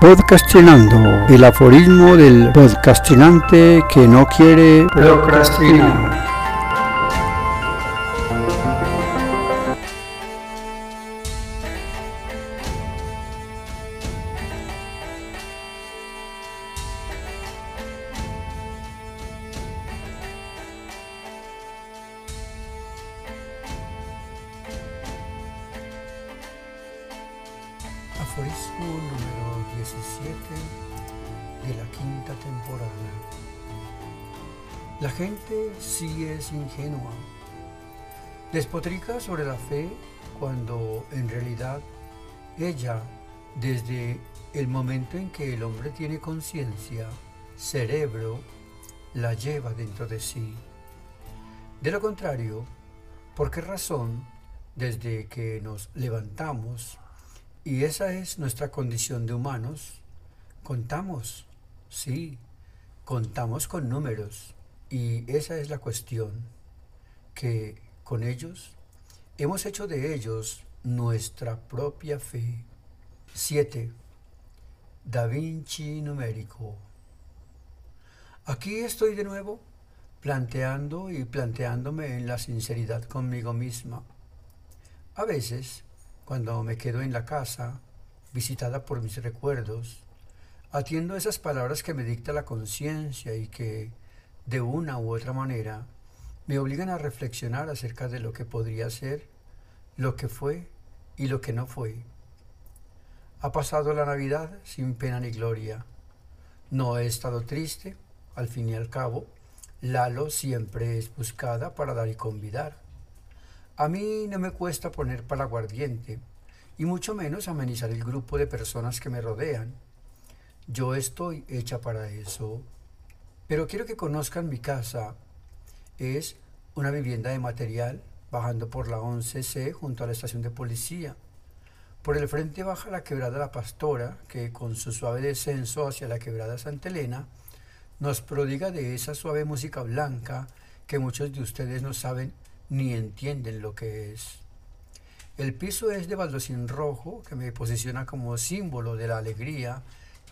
Podcastinando, el aforismo del podcastinante que no quiere procrastinar. Aforismo 17 de la quinta temporada. La gente sí es ingenua. Despotrica sobre la fe cuando en realidad ella, desde el momento en que el hombre tiene conciencia, cerebro, la lleva dentro de sí. De lo contrario, ¿por qué razón, desde que nos levantamos, y esa es nuestra condición de humanos. Contamos, sí, contamos con números. Y esa es la cuestión, que con ellos hemos hecho de ellos nuestra propia fe. 7. Da Vinci numérico. Aquí estoy de nuevo planteando y planteándome en la sinceridad conmigo misma. A veces cuando me quedo en la casa, visitada por mis recuerdos, atiendo esas palabras que me dicta la conciencia y que, de una u otra manera, me obligan a reflexionar acerca de lo que podría ser, lo que fue y lo que no fue. Ha pasado la Navidad sin pena ni gloria. No he estado triste, al fin y al cabo, Lalo siempre es buscada para dar y convidar. A mí no me cuesta poner palaguardiente y mucho menos amenizar el grupo de personas que me rodean. Yo estoy hecha para eso. Pero quiero que conozcan mi casa. Es una vivienda de material bajando por la 11C junto a la estación de policía. Por el frente baja la quebrada La Pastora, que con su suave descenso hacia la quebrada Santa Elena nos prodiga de esa suave música blanca que muchos de ustedes no saben ni entienden lo que es. El piso es de baldosín rojo que me posiciona como símbolo de la alegría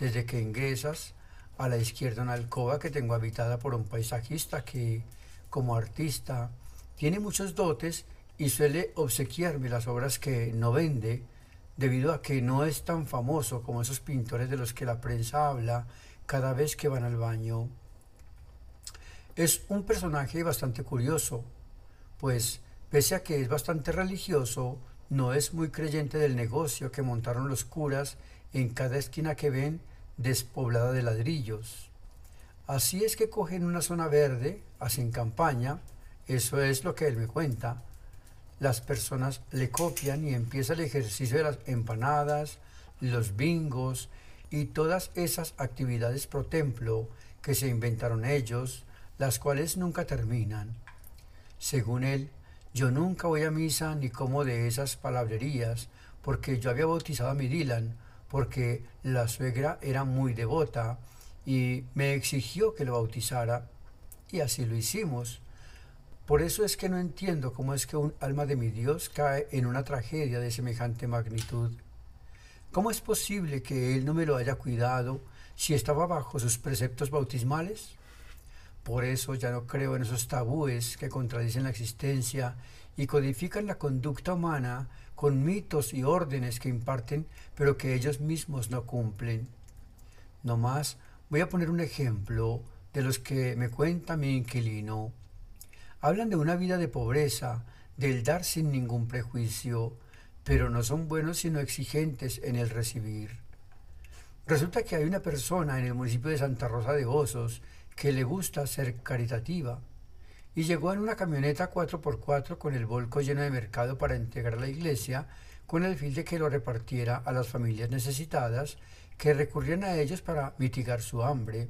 desde que ingresas a la izquierda una alcoba que tengo habitada por un paisajista que, como artista, tiene muchos dotes y suele obsequiarme las obras que no vende debido a que no es tan famoso como esos pintores de los que la prensa habla cada vez que van al baño. Es un personaje bastante curioso, pues pese a que es bastante religioso, no es muy creyente del negocio que montaron los curas en cada esquina que ven despoblada de ladrillos. Así es que cogen una zona verde, hacen campaña, eso es lo que él me cuenta. Las personas le copian y empieza el ejercicio de las empanadas, los bingos y todas esas actividades pro templo que se inventaron ellos, las cuales nunca terminan. Según él, yo nunca voy a misa ni como de esas palabrerías, porque yo había bautizado a mi Dylan, porque la suegra era muy devota y me exigió que lo bautizara, y así lo hicimos. Por eso es que no entiendo cómo es que un alma de mi Dios cae en una tragedia de semejante magnitud. ¿Cómo es posible que Él no me lo haya cuidado si estaba bajo sus preceptos bautismales? Por eso ya no creo en esos tabúes que contradicen la existencia y codifican la conducta humana con mitos y órdenes que imparten, pero que ellos mismos no cumplen. No más voy a poner un ejemplo de los que me cuenta mi inquilino. Hablan de una vida de pobreza, del dar sin ningún prejuicio, pero no son buenos sino exigentes en el recibir. Resulta que hay una persona en el municipio de Santa Rosa de Osos que le gusta ser caritativa, y llegó en una camioneta 4x4 con el volco lleno de mercado para entregar a la iglesia, con el fin de que lo repartiera a las familias necesitadas que recurrían a ellos para mitigar su hambre.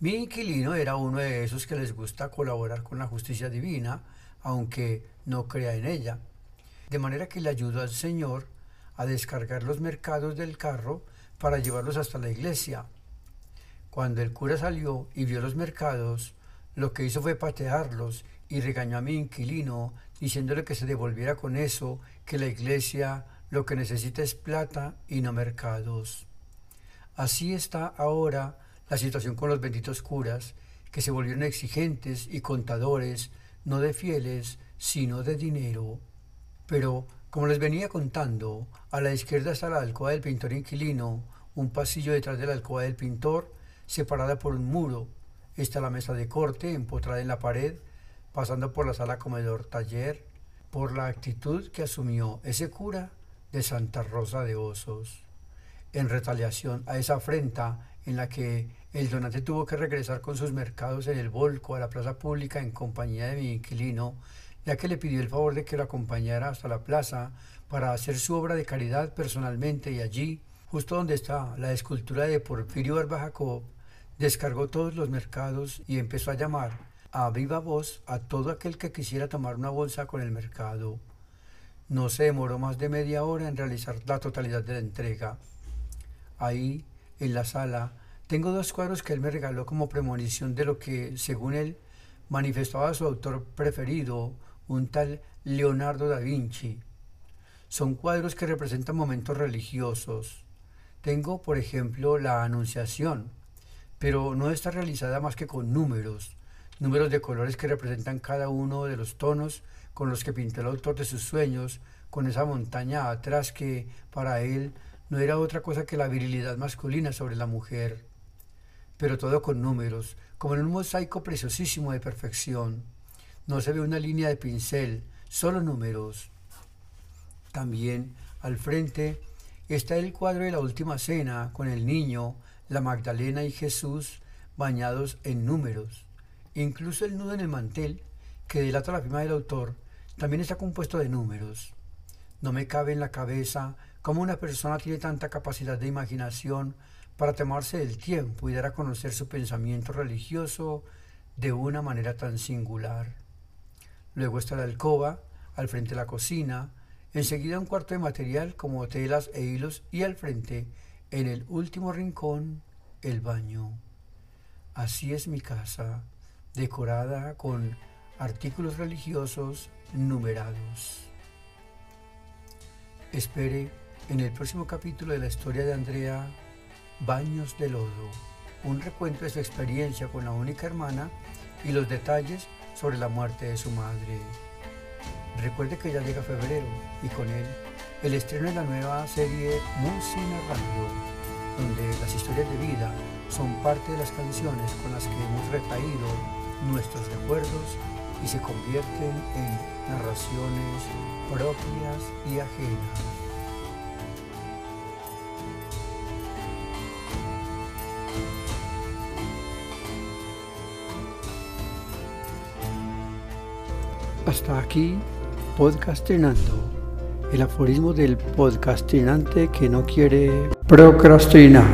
Mi inquilino era uno de esos que les gusta colaborar con la justicia divina, aunque no crea en ella. De manera que le ayudó al Señor a descargar los mercados del carro para llevarlos hasta la iglesia, cuando el cura salió y vio los mercados, lo que hizo fue patearlos y regañó a mi inquilino diciéndole que se devolviera con eso, que la iglesia lo que necesita es plata y no mercados. Así está ahora la situación con los benditos curas, que se volvieron exigentes y contadores, no de fieles, sino de dinero. Pero, como les venía contando, a la izquierda está la alcoba del pintor inquilino, un pasillo detrás de la alcoba del pintor, separada por un muro. Está la mesa de corte, empotrada en la pared, pasando por la sala comedor taller, por la actitud que asumió ese cura de Santa Rosa de Osos. En retaliación a esa afrenta en la que el donante tuvo que regresar con sus mercados en el volco a la plaza pública en compañía de mi inquilino, ya que le pidió el favor de que lo acompañara hasta la plaza para hacer su obra de caridad personalmente y allí, justo donde está la escultura de Porfirio Barba Jacob, descargó todos los mercados y empezó a llamar a viva voz a todo aquel que quisiera tomar una bolsa con el mercado. No se demoró más de media hora en realizar la totalidad de la entrega. Ahí, en la sala, tengo dos cuadros que él me regaló como premonición de lo que, según él, manifestaba su autor preferido, un tal Leonardo da Vinci. Son cuadros que representan momentos religiosos. Tengo, por ejemplo, la Anunciación, pero no está realizada más que con números, números de colores que representan cada uno de los tonos con los que pintó el autor de sus sueños, con esa montaña atrás que para él no era otra cosa que la virilidad masculina sobre la mujer pero todo con números, como en un mosaico preciosísimo de perfección. No se ve una línea de pincel, solo números. También al frente está el cuadro de la última cena con el niño, la Magdalena y Jesús bañados en números. Incluso el nudo en el mantel, que delata la firma del autor, también está compuesto de números. No me cabe en la cabeza cómo una persona tiene tanta capacidad de imaginación para tomarse del tiempo y dar a conocer su pensamiento religioso de una manera tan singular. Luego está la alcoba, al frente la cocina, enseguida un cuarto de material como telas e hilos y al frente, en el último rincón, el baño. Así es mi casa, decorada con artículos religiosos numerados. Espere en el próximo capítulo de la historia de Andrea Baños de Lodo, un recuento de su experiencia con la única hermana y los detalles sobre la muerte de su madre. Recuerde que ya llega febrero y con él el estreno de la nueva serie Música Radio, donde las historias de vida son parte de las canciones con las que hemos retraído nuestros recuerdos y se convierten en narraciones propias y ajenas. Hasta aquí, podcastinando. El aforismo del podcastinante que no quiere procrastinar.